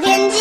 天气。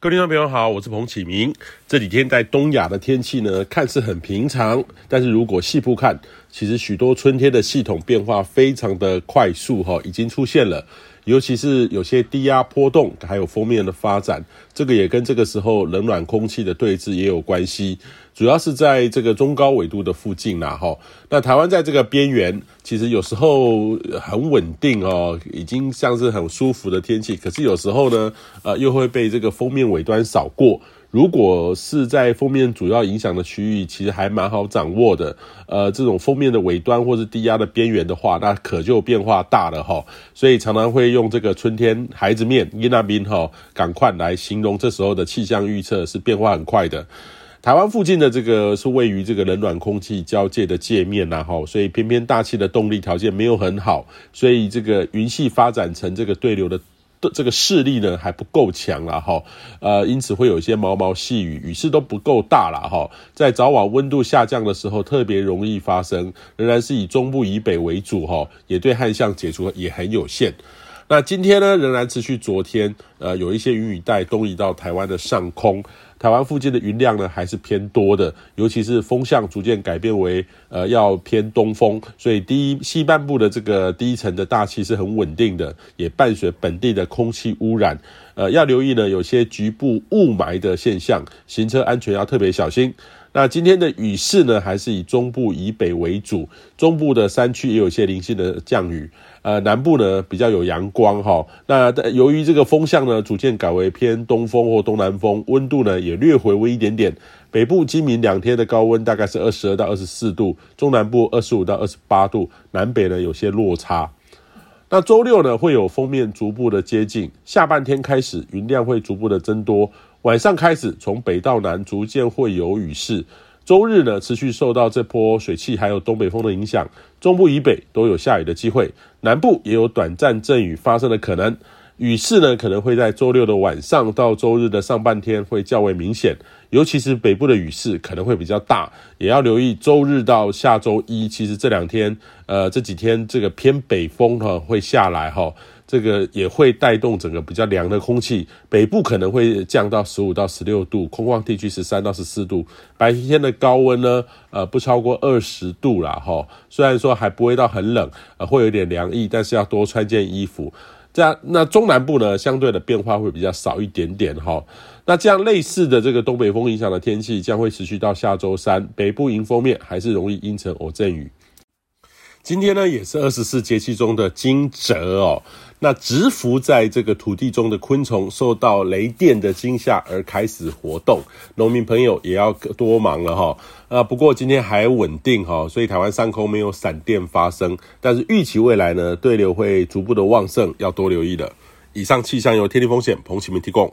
各位听众朋友好，我是彭启明。这几天在东亚的天气呢，看似很平常，但是如果细部看，其实许多春天的系统变化非常的快速哈，已经出现了。尤其是有些低压波动，还有封面的发展，这个也跟这个时候冷暖空气的对峙也有关系。主要是在这个中高纬度的附近啦，哈。那台湾在这个边缘，其实有时候很稳定哦，已经像是很舒服的天气。可是有时候呢，呃，又会被这个封面尾端扫过。如果是在锋面主要影响的区域，其实还蛮好掌握的。呃，这种锋面的尾端或是低压的边缘的话，那可就变化大了哈。所以常常会用这个春天孩子面伊那边哈赶快来形容这时候的气象预测是变化很快的。台湾附近的这个是位于这个冷暖空气交界的界面呐哈，所以偏偏大气的动力条件没有很好，所以这个云系发展成这个对流的。的这个势力呢还不够强啦哈，呃，因此会有一些毛毛细雨，雨势都不够大啦哈，在早晚温度下降的时候特别容易发生，仍然是以中部以北为主哈，也对旱象解除也很有限。那今天呢，仍然持续昨天，呃，有一些云雨带东移到台湾的上空。台湾附近的云量呢，还是偏多的，尤其是风向逐渐改变为呃要偏东风，所以第一西半部的这个第一层的大气是很稳定的，也伴随本地的空气污染，呃，要留意呢，有些局部雾霾的现象，行车安全要特别小心。那今天的雨势呢，还是以中部以北为主，中部的山区也有些零星的降雨，呃，南部呢比较有阳光哈。那由于这个风向呢逐渐改为偏东风或东南风，温度呢也略回温一点点。北部今明两天的高温大概是二十二到二十四度，中南部二十五到二十八度，南北呢有些落差。那周六呢会有封面逐步的接近，下半天开始云量会逐步的增多。晚上开始，从北到南逐渐会有雨势。周日呢，持续受到这波水汽还有东北风的影响，中部以北都有下雨的机会，南部也有短暂阵雨发生的可能。雨势呢，可能会在周六的晚上到周日的上半天会较为明显，尤其是北部的雨势可能会比较大，也要留意周日到下周一。其实这两天，呃，这几天这个偏北风哈会下来哈。这个也会带动整个比较凉的空气，北部可能会降到十五到十六度，空旷地区十三到十四度。白天的高温呢，呃，不超过二十度啦齁。虽然说还不会到很冷，呃，会有点凉意，但是要多穿件衣服。那，那中南部呢，相对的变化会比较少一点点哦。那这样类似的这个东北风影响的天气将会持续到下周三，北部迎风面还是容易阴沉偶阵雨。今天呢，也是二十四节气中的惊蛰哦。那蛰伏在这个土地中的昆虫，受到雷电的惊吓而开始活动，农民朋友也要多忙了哈。啊，不过今天还稳定哈，所以台湾上空没有闪电发生，但是预期未来呢，对流会逐步的旺盛，要多留意的。以上气象由天气风险彭启明提供。